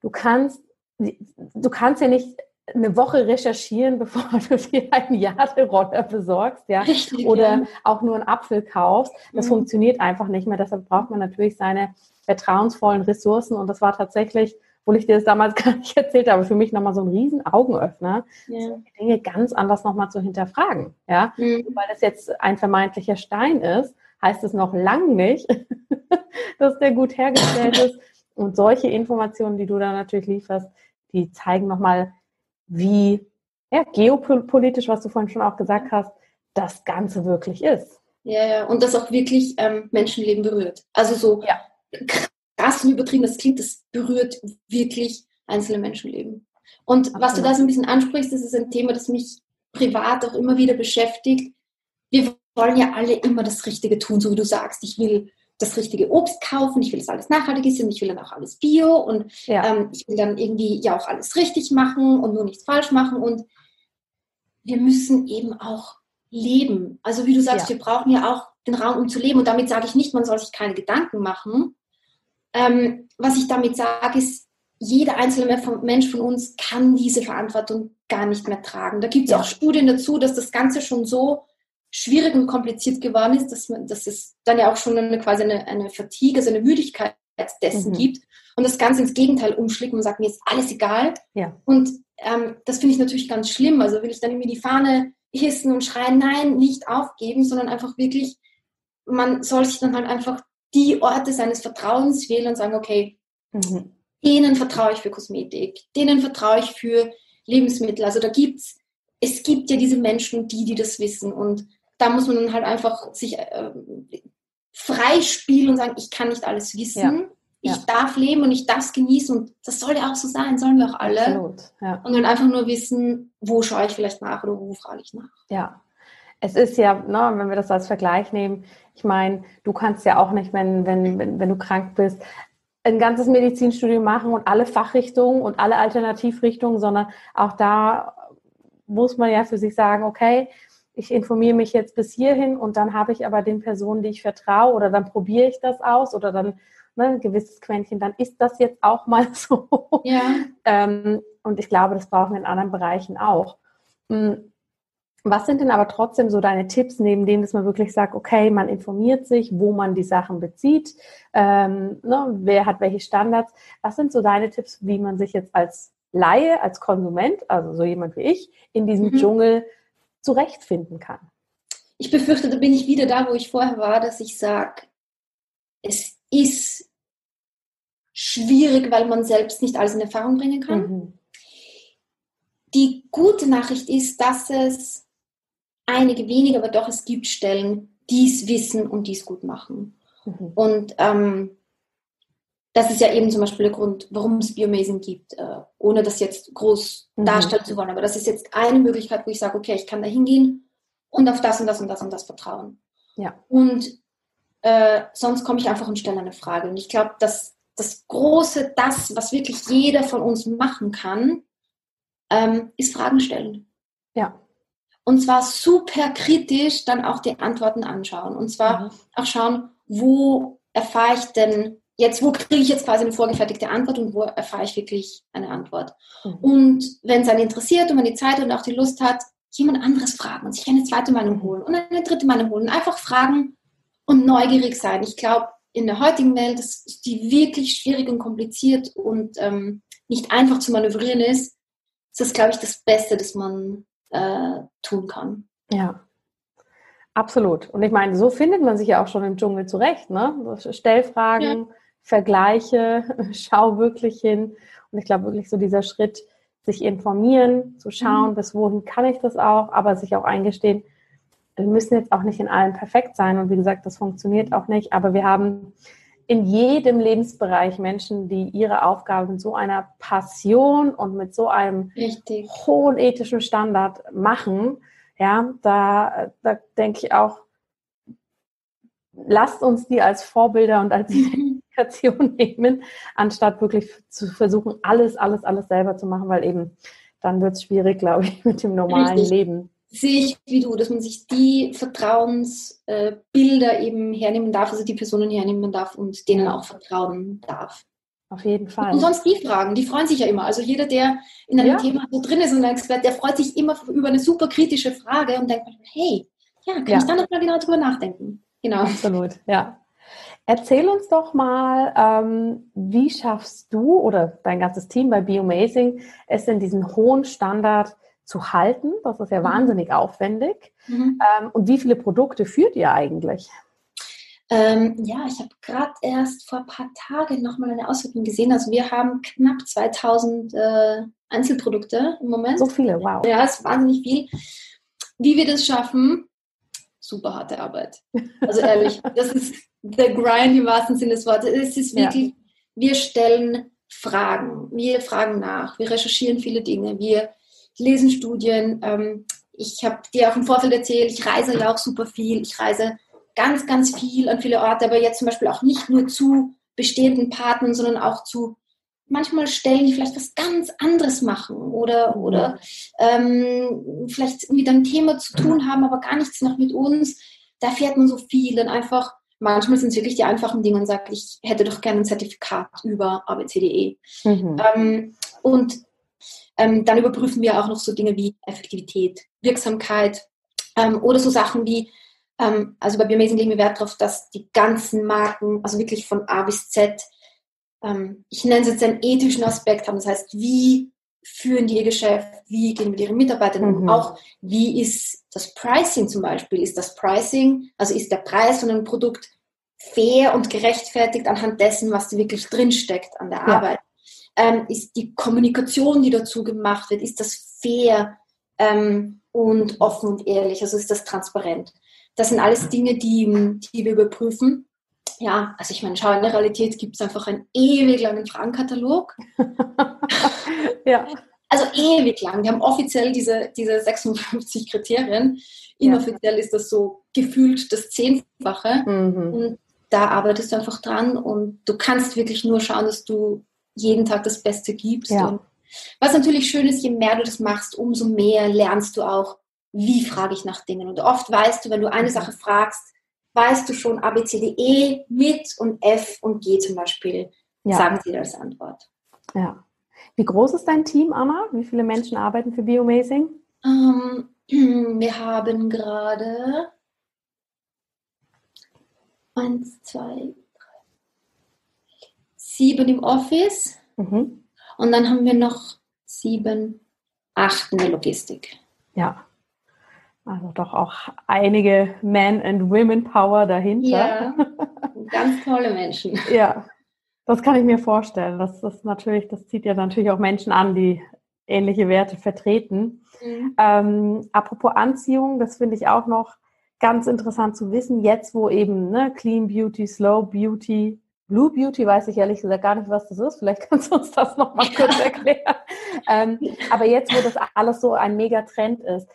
du kannst, du kannst ja nicht eine Woche recherchieren, bevor du dir einen Jaderoller besorgst, ja, Richtig, oder ja. auch nur einen Apfel kaufst. Das mhm. funktioniert einfach nicht mehr. Deshalb braucht man natürlich seine vertrauensvollen Ressourcen und das war tatsächlich obwohl ich dir das damals gar nicht erzählt habe, für mich nochmal so ein riesen Augenöffner, ja. Dinge ganz anders nochmal zu hinterfragen. Ja? Mhm. Weil das jetzt ein vermeintlicher Stein ist, heißt es noch lang nicht, dass der gut hergestellt ist. Und solche Informationen, die du da natürlich lieferst, die zeigen nochmal, wie ja, geopolitisch, was du vorhin schon auch gesagt hast, das Ganze wirklich ist. Ja, ja, und das auch wirklich ähm, Menschenleben berührt. Also so ja krass übertrieben das klingt, das berührt wirklich einzelne Menschenleben. Und was du da so ein bisschen ansprichst, das ist ein Thema, das mich privat auch immer wieder beschäftigt. Wir wollen ja alle immer das Richtige tun, so wie du sagst. Ich will das richtige Obst kaufen, ich will, dass alles nachhaltig ist und ich will dann auch alles bio und ja. ähm, ich will dann irgendwie ja auch alles richtig machen und nur nichts falsch machen und wir müssen eben auch leben. Also wie du sagst, ja. wir brauchen ja auch den Raum, um zu leben und damit sage ich nicht, man soll sich keine Gedanken machen, ähm, was ich damit sage, ist, jeder einzelne Mensch von uns kann diese Verantwortung gar nicht mehr tragen. Da gibt es ja. auch Studien dazu, dass das Ganze schon so schwierig und kompliziert geworden ist, dass, man, dass es dann ja auch schon eine, quasi eine, eine Fatigue, also eine Müdigkeit dessen mhm. gibt und das Ganze ins Gegenteil umschlägt und sagt, mir ist alles egal. Ja. Und ähm, das finde ich natürlich ganz schlimm. Also will ich dann irgendwie die Fahne hissen und schreien, nein, nicht aufgeben, sondern einfach wirklich, man soll sich dann halt einfach die Orte seines Vertrauens wählen und sagen, okay, mhm. denen vertraue ich für Kosmetik, denen vertraue ich für Lebensmittel. Also da gibt's, es gibt ja diese Menschen, die, die das wissen und da muss man dann halt einfach sich äh, freispielen und sagen, ich kann nicht alles wissen. Ja. Ich ja. darf leben und ich darf es genießen und das soll ja auch so sein, sollen wir auch alle. Absolut, ja. Und dann einfach nur wissen, wo schaue ich vielleicht nach oder wo frage ich nach. Ja, es ist ja, ne, wenn wir das als Vergleich nehmen, ich meine, du kannst ja auch nicht, wenn, wenn, wenn, wenn du krank bist, ein ganzes Medizinstudium machen und alle Fachrichtungen und alle Alternativrichtungen, sondern auch da muss man ja für sich sagen, okay, ich informiere mich jetzt bis hierhin und dann habe ich aber den Personen, die ich vertraue oder dann probiere ich das aus oder dann ne, ein gewisses Quäntchen, dann ist das jetzt auch mal so. Ja. ähm, und ich glaube, das brauchen wir in anderen Bereichen auch. Hm, was sind denn aber trotzdem so deine Tipps, neben dem, dass man wirklich sagt, okay, man informiert sich, wo man die Sachen bezieht, ähm, ne, wer hat welche Standards? Was sind so deine Tipps, wie man sich jetzt als Laie, als Konsument, also so jemand wie ich, in diesem mhm. Dschungel zurechtfinden kann? Ich befürchte, da bin ich wieder da, wo ich vorher war, dass ich sage, es ist schwierig, weil man selbst nicht alles in Erfahrung bringen kann. Mhm. Die gute Nachricht ist, dass es einige wenige, aber doch es gibt Stellen, die es wissen und die es gut machen. Mhm. Und ähm, das ist ja eben zum Beispiel der Grund, warum es Biomazing gibt, äh, ohne das jetzt groß mhm. darstellen zu wollen. Aber das ist jetzt eine Möglichkeit, wo ich sage, okay, ich kann da hingehen und auf das und das und das und das vertrauen. Ja. Und äh, sonst komme ich einfach und stelle eine Frage. Und ich glaube, dass das Große, das, was wirklich jeder von uns machen kann, ähm, ist Fragen stellen. Ja. Und zwar super kritisch dann auch die Antworten anschauen. Und zwar mhm. auch schauen, wo erfahre ich denn jetzt, wo kriege ich jetzt quasi eine vorgefertigte Antwort und wo erfahre ich wirklich eine Antwort. Mhm. Und wenn es einen interessiert und man die Zeit und auch die Lust hat, jemand anderes fragen und sich eine zweite Meinung holen und eine dritte Meinung holen. Einfach fragen und neugierig sein. Ich glaube, in der heutigen Welt, dass die wirklich schwierig und kompliziert und ähm, nicht einfach zu manövrieren ist, ist das, glaube ich, das Beste, das man äh, tun kann. Ja, absolut. Und ich meine, so findet man sich ja auch schon im Dschungel zurecht. Ne? Stellfragen, ja. Vergleiche, schau wirklich hin. Und ich glaube wirklich so dieser Schritt, sich informieren, zu schauen, mhm. bis wohin kann ich das auch, aber sich auch eingestehen, wir müssen jetzt auch nicht in allem perfekt sein. Und wie gesagt, das funktioniert auch nicht. Aber wir haben in jedem Lebensbereich Menschen, die ihre Aufgaben mit so einer Passion und mit so einem Richtig. hohen ethischen Standard machen. Ja, da, da denke ich auch, lasst uns die als Vorbilder und als Identifikation nehmen, anstatt wirklich zu versuchen, alles, alles, alles selber zu machen, weil eben dann wird es schwierig, glaube ich, mit dem normalen Richtig. Leben sehe ich wie du, dass man sich die Vertrauensbilder äh, eben hernehmen darf, also die Personen hernehmen darf und denen auch vertrauen darf. Auf jeden Fall. Und sonst die Fragen, die freuen sich ja immer. Also jeder, der in einem ja. Thema so drin ist und ein Experte, der freut sich immer über eine super kritische Frage und denkt, hey, ja, kann ja. ich da noch mal genau drüber nachdenken. Genau. Absolut, ja. Erzähl uns doch mal, ähm, wie schaffst du oder dein ganzes Team bei Be Amazing es in diesen hohen Standard zu halten. Das ist ja mhm. wahnsinnig aufwendig. Mhm. Ähm, und wie viele Produkte führt ihr eigentlich? Ähm, ja, ich habe gerade erst vor ein paar Tagen nochmal eine Auswertung gesehen. Also wir haben knapp 2000 äh, Einzelprodukte im Moment. So viele, wow. Ja, ist wahnsinnig viel. Wie wir das schaffen, super harte Arbeit. Also ehrlich, das ist der Grind im wahrsten Sinne des Wortes. Es ist wirklich, ja. wir stellen Fragen, wir fragen nach, wir recherchieren viele Dinge, wir lesen Studien. Ähm, ich habe dir auch im Vorfeld erzählt, ich reise ja auch super viel. Ich reise ganz, ganz viel an viele Orte, aber jetzt zum Beispiel auch nicht nur zu bestehenden Partnern, sondern auch zu manchmal Stellen, die vielleicht was ganz anderes machen oder, oder ähm, vielleicht mit einem Thema zu tun haben, aber gar nichts noch mit uns. Da fährt man so viel dann einfach. Manchmal sind es wirklich die einfachen Dinge und sagt, ich hätte doch gerne ein Zertifikat über ABCDE. Mhm. Ähm, und ähm, dann überprüfen wir auch noch so Dinge wie Effektivität, Wirksamkeit ähm, oder so Sachen wie, ähm, also bei Biomazing legen wir Wert darauf, dass die ganzen Marken, also wirklich von A bis Z, ähm, ich nenne es jetzt einen ethischen Aspekt haben. Das heißt, wie führen die ihr Geschäft, wie gehen mit ihren Mitarbeitern um, mhm. auch wie ist das Pricing zum Beispiel, ist das Pricing, also ist der Preis von einem Produkt fair und gerechtfertigt anhand dessen, was da wirklich drinsteckt an der ja. Arbeit ähm, ist die Kommunikation, die dazu gemacht wird, ist das fair ähm, und offen und ehrlich, also ist das transparent. Das sind alles Dinge, die, die wir überprüfen. Ja, also ich meine, schau, in der Realität gibt es einfach einen ewig langen Fragenkatalog. ja. Also ewig lang. Wir haben offiziell diese, diese 56 Kriterien. Inoffiziell ja. ist das so gefühlt das Zehnfache. Mhm. Und da arbeitest du einfach dran und du kannst wirklich nur schauen, dass du jeden Tag das Beste gibst. Ja. Und was natürlich schön ist, je mehr du das machst, umso mehr lernst du auch, wie frage ich nach Dingen. Und oft weißt du, wenn du eine mhm. Sache fragst, weißt du schon A, B, C, D, E mit und F und G zum Beispiel, ja. sagen sie dir als Antwort. Ja. Wie groß ist dein Team, Anna? Wie viele Menschen arbeiten für Biomazing? Ähm, wir haben gerade eins, zwei, sieben im Office mhm. und dann haben wir noch sieben, acht in der Logistik. Ja. Also doch auch einige Men- and Women-Power dahinter. Ja, ganz tolle Menschen. ja, das kann ich mir vorstellen. Das ist natürlich, das zieht ja natürlich auch Menschen an, die ähnliche Werte vertreten. Mhm. Ähm, apropos Anziehung, das finde ich auch noch ganz interessant zu wissen, jetzt wo eben ne, Clean Beauty, Slow Beauty Blue Beauty weiß ich ehrlich gesagt gar nicht, was das ist. Vielleicht kannst du uns das nochmal kurz erklären. ähm, aber jetzt, wo das alles so ein Megatrend ist,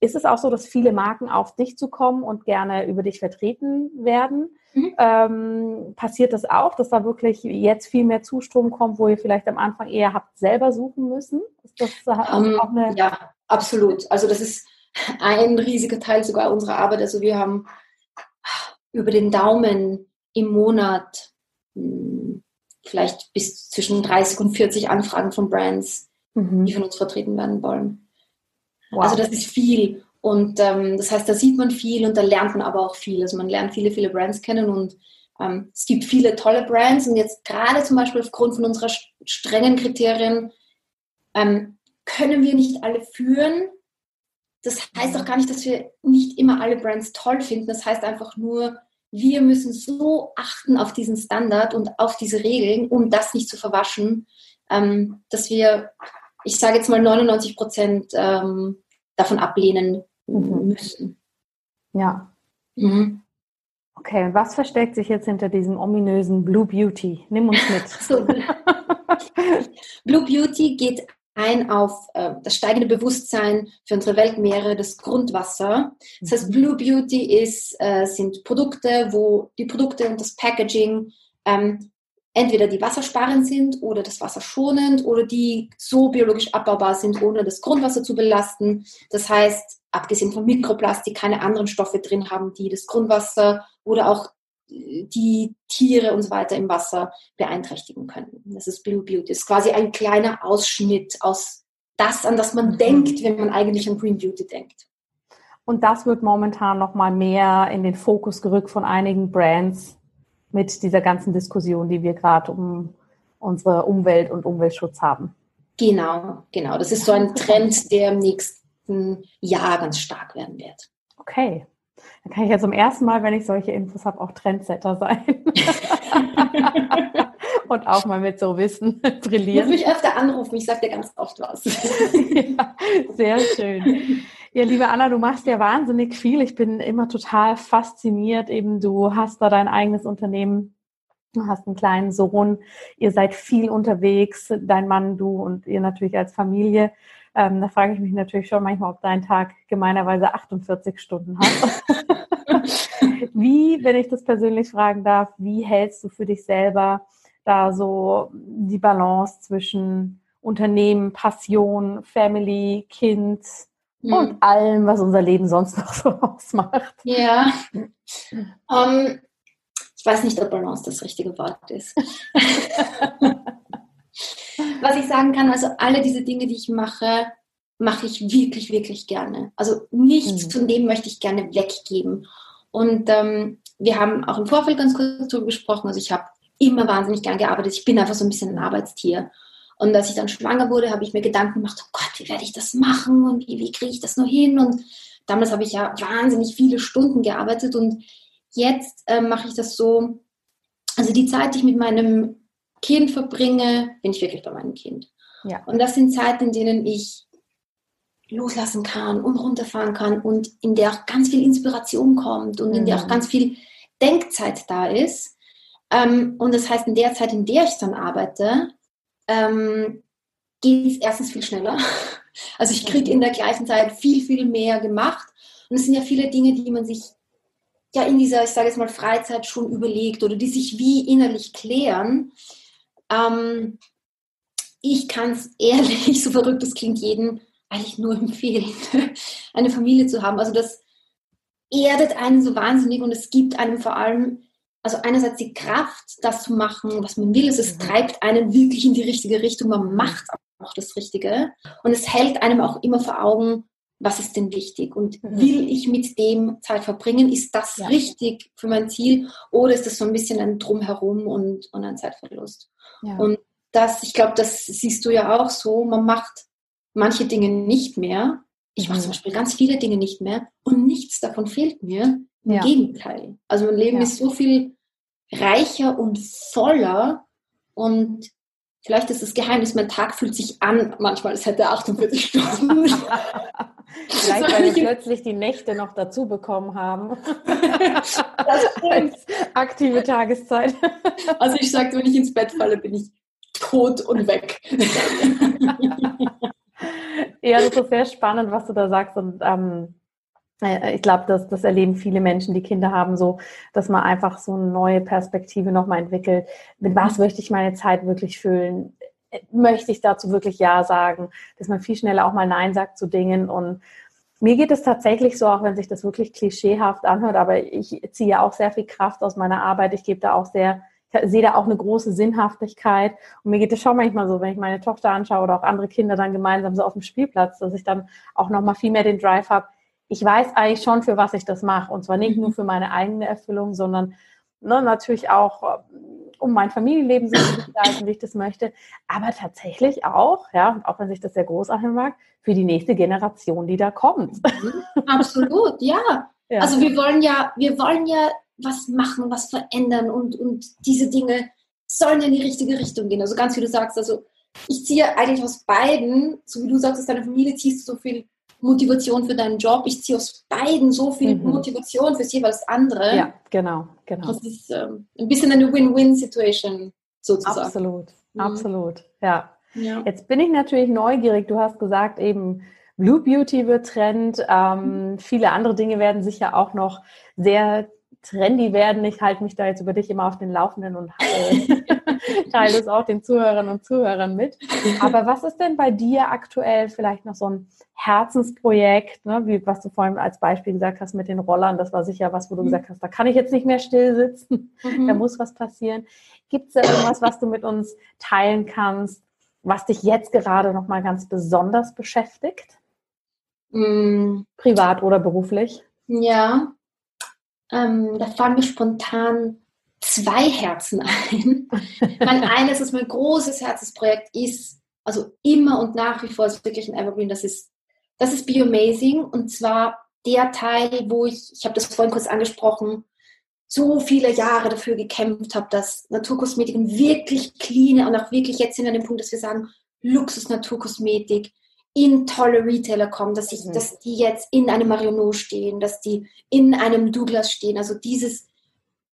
ist es auch so, dass viele Marken auf dich zukommen und gerne über dich vertreten werden? Mhm. Ähm, passiert das auch, dass da wirklich jetzt viel mehr Zustrom kommt, wo ihr vielleicht am Anfang eher habt selber suchen müssen? Ist das um, ähm, auch eine ja, absolut. Also das ist ein riesiger Teil sogar unserer Arbeit. Also wir haben über den Daumen im Monat vielleicht bis zwischen 30 und 40 Anfragen von Brands, mhm. die von uns vertreten werden wollen. Wow. Also das ist viel. Und ähm, das heißt, da sieht man viel und da lernt man aber auch viel. Also man lernt viele, viele Brands kennen und ähm, es gibt viele tolle Brands und jetzt gerade zum Beispiel aufgrund von unserer strengen Kriterien ähm, können wir nicht alle führen. Das heißt auch gar nicht, dass wir nicht immer alle Brands toll finden. Das heißt einfach nur, wir müssen so achten auf diesen Standard und auf diese Regeln, um das nicht zu verwaschen, ähm, dass wir, ich sage jetzt mal 99 Prozent ähm, davon ablehnen mhm. müssen. Ja. Mhm. Okay, was versteckt sich jetzt hinter diesem ominösen Blue Beauty? Nimm uns mit. so. Blue Beauty geht ein auf äh, das steigende Bewusstsein für unsere Weltmeere, das Grundwasser. Das heißt, mhm. Blue Beauty ist, äh, sind Produkte, wo die Produkte und das Packaging ähm, entweder die wassersparend sind oder das Wasser schonend oder die so biologisch abbaubar sind, ohne das Grundwasser zu belasten. Das heißt, abgesehen von Mikroplastik, keine anderen Stoffe drin haben, die das Grundwasser oder auch die Tiere und so weiter im Wasser beeinträchtigen können. Das ist Blue Beauty. Das ist quasi ein kleiner Ausschnitt aus das, an das man mhm. denkt, wenn man eigentlich an Green Beauty denkt. Und das wird momentan noch mal mehr in den Fokus gerückt von einigen Brands, mit dieser ganzen Diskussion, die wir gerade um unsere Umwelt und Umweltschutz haben. Genau, genau. Das ist so ein Trend, der im nächsten Jahr ganz stark werden wird. Okay. Dann kann ich ja zum ersten Mal, wenn ich solche Infos habe, auch Trendsetter sein. und auch mal mit so Wissen brillieren. Du mich öfter anrufen, ich sage dir ganz oft was. ja, sehr schön. Ja, liebe Anna, du machst ja wahnsinnig viel. Ich bin immer total fasziniert. Eben, du hast da dein eigenes Unternehmen, du hast einen kleinen Sohn, ihr seid viel unterwegs, dein Mann, du und ihr natürlich als Familie. Ähm, da frage ich mich natürlich schon manchmal, ob dein Tag gemeinerweise 48 Stunden hat. wie, wenn ich das persönlich fragen darf, wie hältst du für dich selber da so die Balance zwischen Unternehmen, Passion, Family, Kind, mhm. und allem, was unser Leben sonst noch so ausmacht. Ja. Um, ähm, ich weiß nicht, ob Balance das richtige Wort ist. was ich sagen kann, also alle diese Dinge, die ich mache, mache ich wirklich, wirklich gerne. Also nichts mhm. von dem möchte ich gerne weggeben. Und ähm, wir haben auch im Vorfeld ganz kurz darüber gesprochen. Also ich habe immer wahnsinnig gern gearbeitet. Ich bin einfach so ein bisschen ein Arbeitstier. Und als ich dann schwanger wurde, habe ich mir Gedanken gemacht, oh Gott, wie werde ich das machen und wie, wie kriege ich das nur hin? Und damals habe ich ja wahnsinnig viele Stunden gearbeitet und jetzt äh, mache ich das so, also die Zeit, die ich mit meinem Kind verbringe, bin ich wirklich bei meinem Kind. Ja. Und das sind Zeiten, in denen ich loslassen kann und runterfahren kann und in der auch ganz viel Inspiration kommt und in der auch mhm. ganz viel Denkzeit da ist. Ähm, und das heißt, in der Zeit, in der ich dann arbeite, ähm, geht es erstens viel schneller. Also ich kriege in der gleichen Zeit viel, viel mehr gemacht. Und es sind ja viele Dinge, die man sich ja in dieser, ich sage jetzt mal, Freizeit schon überlegt oder die sich wie innerlich klären. Ähm, ich kann es ehrlich, so verrückt das klingt, jedem eigentlich nur empfehlen, eine Familie zu haben. Also das erdet einen so wahnsinnig und es gibt einem vor allem also einerseits die Kraft, das zu machen, was man will. Es, es mhm. treibt einen wirklich in die richtige Richtung. Man macht auch das Richtige. Und es hält einem auch immer vor Augen, was ist denn wichtig? Und mhm. will ich mit dem Zeit verbringen? Ist das ja. richtig für mein Ziel? Oder ist das so ein bisschen ein Drumherum und, und ein Zeitverlust? Ja. Und das, ich glaube, das siehst du ja auch so. Man macht manche Dinge nicht mehr. Ich mache mhm. zum Beispiel ganz viele Dinge nicht mehr und nichts davon fehlt mir. Im ja. Gegenteil. Also mein Leben ist so viel reicher und voller und vielleicht ist das Geheimnis, mein Tag fühlt sich an, manchmal es hätte 48 Stunden. Vielleicht, weil wir plötzlich die Nächte noch dazu bekommen haben. Das stimmt. aktive Tageszeit. Also ich sagte, wenn ich ins Bett falle, bin ich tot und weg. ja, das ist sehr spannend, was du da sagst. Und ähm, äh, ich glaube, das, das erleben viele Menschen, die Kinder haben, so, dass man einfach so eine neue Perspektive nochmal entwickelt. Mit was möchte ich meine Zeit wirklich füllen? Möchte ich dazu wirklich Ja sagen? Dass man viel schneller auch mal Nein sagt zu Dingen. Und mir geht es tatsächlich so, auch wenn sich das wirklich klischeehaft anhört, aber ich ziehe auch sehr viel Kraft aus meiner Arbeit. Ich gebe da auch sehr, ich sehe da auch eine große Sinnhaftigkeit. Und mir geht es schon manchmal so, wenn ich meine Tochter anschaue oder auch andere Kinder dann gemeinsam so auf dem Spielplatz, dass ich dann auch nochmal viel mehr den Drive habe, ich weiß eigentlich schon, für was ich das mache. Und zwar nicht nur mhm. für meine eigene Erfüllung, sondern ne, natürlich auch, äh, um mein Familienleben so zu gestalten, wie ich das möchte. Aber tatsächlich auch, ja, auch wenn sich das sehr groß anhören mag, für die nächste Generation, die da kommt. Mhm. Absolut, ja. ja. Also wir wollen ja, wir wollen ja was machen, was verändern und, und diese Dinge sollen in die richtige Richtung gehen. Also ganz wie du sagst, also ich ziehe eigentlich aus beiden, so wie du sagst, aus deiner Familie ziehst du so viel Motivation für deinen Job. Ich ziehe aus beiden so viel mhm. Motivation fürs jeweils andere. Ja, genau, genau. Das ist ähm, ein bisschen eine Win-Win-Situation sozusagen. Absolut, mhm. absolut, ja. ja. Jetzt bin ich natürlich neugierig. Du hast gesagt eben, Blue Beauty wird Trend. Ähm, mhm. Viele andere Dinge werden sicher auch noch sehr trendy werden. Ich halte mich da jetzt über dich immer auf den Laufenden und teile es auch den Zuhörern und Zuhörern mit. Aber was ist denn bei dir aktuell vielleicht noch so ein Herzensprojekt, ne, wie was du vorhin als Beispiel gesagt hast mit den Rollern, das war sicher was, wo du mhm. gesagt hast, da kann ich jetzt nicht mehr still sitzen, mhm. da muss was passieren. Gibt es da irgendwas, was du mit uns teilen kannst, was dich jetzt gerade noch mal ganz besonders beschäftigt? Mhm. Privat oder beruflich? Ja, ähm, da fallen mir spontan zwei Herzen ein. mein eines, was mein großes Herzensprojekt ist, also immer und nach wie vor ist wirklich ein Evergreen, das ist das ist Biomazing und zwar der Teil, wo ich, ich habe das vorhin kurz angesprochen, so viele Jahre dafür gekämpft habe, dass Naturkosmetik wirklich clean und auch wirklich jetzt sind wir an dem Punkt, dass wir sagen, Luxus-Naturkosmetik in tolle Retailer kommen, dass, ich, mhm. dass die jetzt in einem Marionneau stehen, dass die in einem Douglas stehen. Also dieses,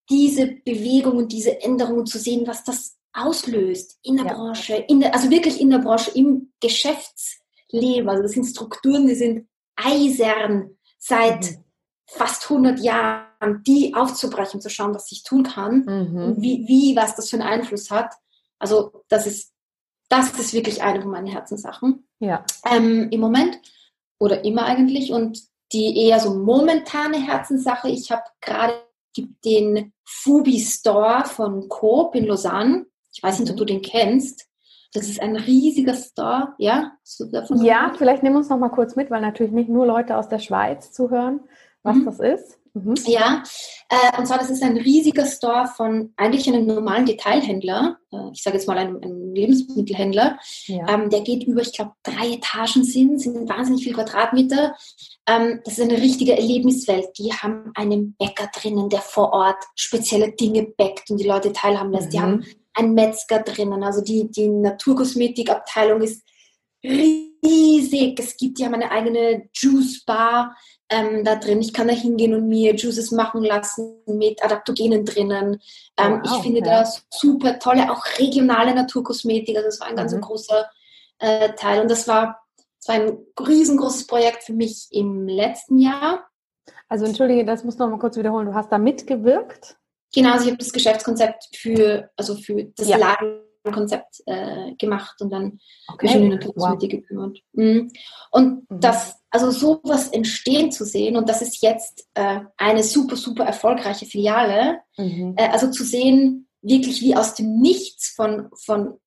diese Bewegung und diese Änderungen zu sehen, was das auslöst in der ja. Branche, in der, also wirklich in der Branche, im Geschäfts leben. Also das sind Strukturen, die sind eisern seit mhm. fast 100 Jahren, die aufzubrechen, zu schauen, was ich tun kann mhm. und wie, wie, was das für einen Einfluss hat. Also das ist, das ist wirklich eine von meinen Herzenssachen. Ja. Ähm, Im Moment oder immer eigentlich und die eher so momentane Herzenssache. Ich habe gerade den Fubi Store von Coop in Lausanne. Ich weiß nicht, ob mhm. du den kennst. Das ist ein riesiger Store, ja? ja, vielleicht nehmen wir uns noch mal kurz mit, weil natürlich nicht nur Leute aus der Schweiz zuhören, was mhm. das ist. Mhm. Ja, äh, und zwar das ist ein riesiger Store von eigentlich einem normalen Detailhändler, äh, ich sage jetzt mal einem, einem Lebensmittelhändler. Ja. Ähm, der geht über, ich glaube, drei Etagen sind, sind wahnsinnig viele Quadratmeter. Ähm, das ist eine richtige Erlebniswelt. Die haben einen Bäcker drinnen, der vor Ort spezielle Dinge bäckt und die Leute teilhaben lässt. Mhm. Die haben ein Metzger drinnen. Also die, die Naturkosmetikabteilung ist riesig. Es gibt ja meine eigene Juice Bar ähm, da drin. Ich kann da hingehen und mir Juices machen lassen mit Adaptogenen drinnen. Ähm, wow, ich finde okay. das super tolle, auch regionale Naturkosmetik. Also das war ein mhm. ganz großer äh, Teil. Und das war, das war ein riesengroßes Projekt für mich im letzten Jahr. Also entschuldige, das muss noch mal kurz wiederholen. Du hast da mitgewirkt? Genau, also ich habe das Geschäftskonzept für, also für das ja. Ladenkonzept äh, gemacht und dann okay. mich um die Naturkosmetik wow. gekümmert. Mhm. Und mhm. das, also sowas entstehen zu sehen und das ist jetzt äh, eine super, super erfolgreiche Filiale. Mhm. Äh, also zu sehen, wirklich wie aus dem Nichts von, von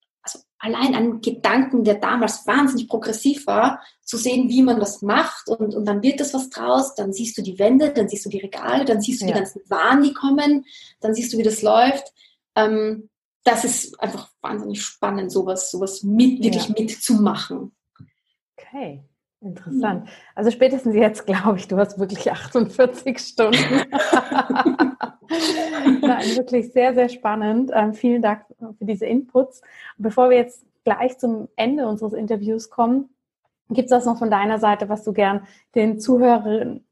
allein ein Gedanken, der damals wahnsinnig progressiv war, zu sehen, wie man das macht und, und dann wird das was draus, dann siehst du die Wände, dann siehst du die Regale, dann siehst du ja. die ganzen Waren, die kommen, dann siehst du, wie das läuft. Ähm, das ist einfach wahnsinnig spannend, sowas, sowas mit, wirklich ja. mitzumachen. Okay. Interessant. Also spätestens jetzt glaube ich, du hast wirklich 48 Stunden. Nein, wirklich sehr, sehr spannend. Ähm, vielen Dank für diese Inputs. Bevor wir jetzt gleich zum Ende unseres Interviews kommen, gibt es das noch von deiner Seite, was du gern den Zuhörerinnen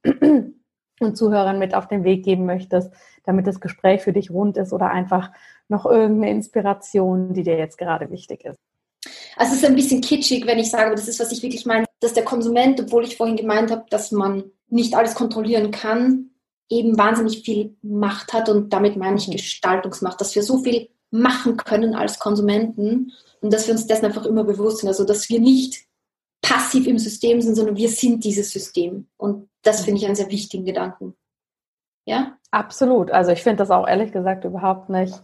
und Zuhörern mit auf den Weg geben möchtest, damit das Gespräch für dich rund ist oder einfach noch irgendeine Inspiration, die dir jetzt gerade wichtig ist? Also es ist ein bisschen kitschig, wenn ich sage, das ist, was ich wirklich meine dass der Konsument, obwohl ich vorhin gemeint habe, dass man nicht alles kontrollieren kann, eben wahnsinnig viel Macht hat und damit meine ich mhm. Gestaltungsmacht, dass wir so viel machen können als Konsumenten und dass wir uns dessen einfach immer bewusst sind, also dass wir nicht passiv im System sind, sondern wir sind dieses System und das finde ich einen sehr wichtigen Gedanken. Ja? Absolut. Also ich finde das auch ehrlich gesagt überhaupt nicht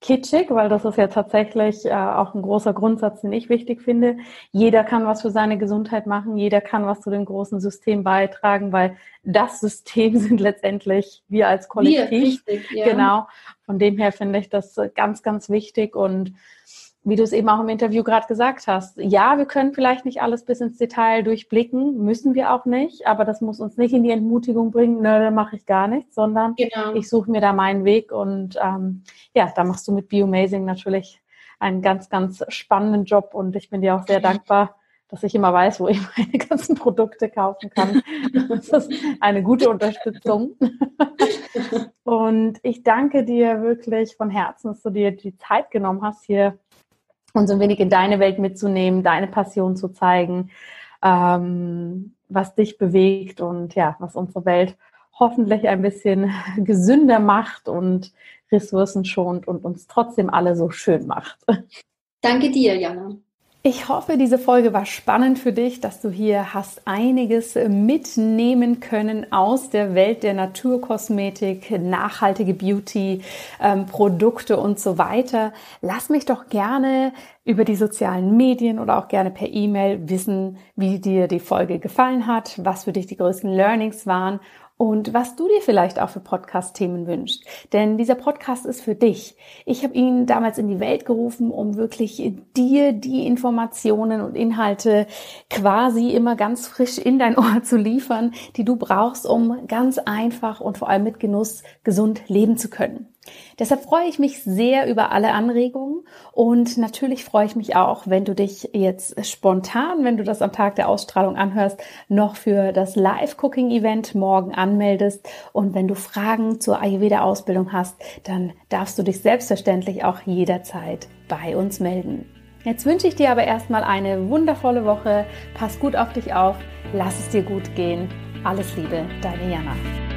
kitschig, weil das ist ja tatsächlich äh, auch ein großer Grundsatz, den ich wichtig finde. Jeder kann was für seine Gesundheit machen, jeder kann was zu dem großen System beitragen, weil das System sind letztendlich wir als Kollektiv. Wir, richtig, ja. Genau. Von dem her finde ich das ganz, ganz wichtig und wie du es eben auch im Interview gerade gesagt hast, ja, wir können vielleicht nicht alles bis ins Detail durchblicken, müssen wir auch nicht, aber das muss uns nicht in die Entmutigung bringen, ne, da mache ich gar nichts, sondern genau. ich suche mir da meinen Weg und ähm, ja, da machst du mit Biomazing natürlich einen ganz, ganz spannenden Job und ich bin dir auch sehr dankbar, dass ich immer weiß, wo ich meine ganzen Produkte kaufen kann. Das ist eine gute Unterstützung. Und ich danke dir wirklich von Herzen, dass du dir die Zeit genommen hast, hier und so ein wenig in deine Welt mitzunehmen, deine Passion zu zeigen, ähm, was dich bewegt und ja, was unsere Welt hoffentlich ein bisschen gesünder macht und Ressourcen schont und uns trotzdem alle so schön macht. Danke dir, Jana. Ich hoffe, diese Folge war spannend für dich, dass du hier hast einiges mitnehmen können aus der Welt der Naturkosmetik, nachhaltige Beauty, ähm, Produkte und so weiter. Lass mich doch gerne über die sozialen Medien oder auch gerne per E-Mail wissen, wie dir die Folge gefallen hat, was für dich die größten Learnings waren und was du dir vielleicht auch für Podcast-Themen wünschst. Denn dieser Podcast ist für dich. Ich habe ihn damals in die Welt gerufen, um wirklich dir die Informationen und Inhalte quasi immer ganz frisch in dein Ohr zu liefern, die du brauchst, um ganz einfach und vor allem mit Genuss gesund leben zu können. Deshalb freue ich mich sehr über alle Anregungen und natürlich freue ich mich auch, wenn du dich jetzt spontan, wenn du das am Tag der Ausstrahlung anhörst, noch für das Live-Cooking-Event morgen anmeldest. Und wenn du Fragen zur Ayurveda-Ausbildung hast, dann darfst du dich selbstverständlich auch jederzeit bei uns melden. Jetzt wünsche ich dir aber erstmal eine wundervolle Woche. Pass gut auf dich auf. Lass es dir gut gehen. Alles Liebe, deine Jana.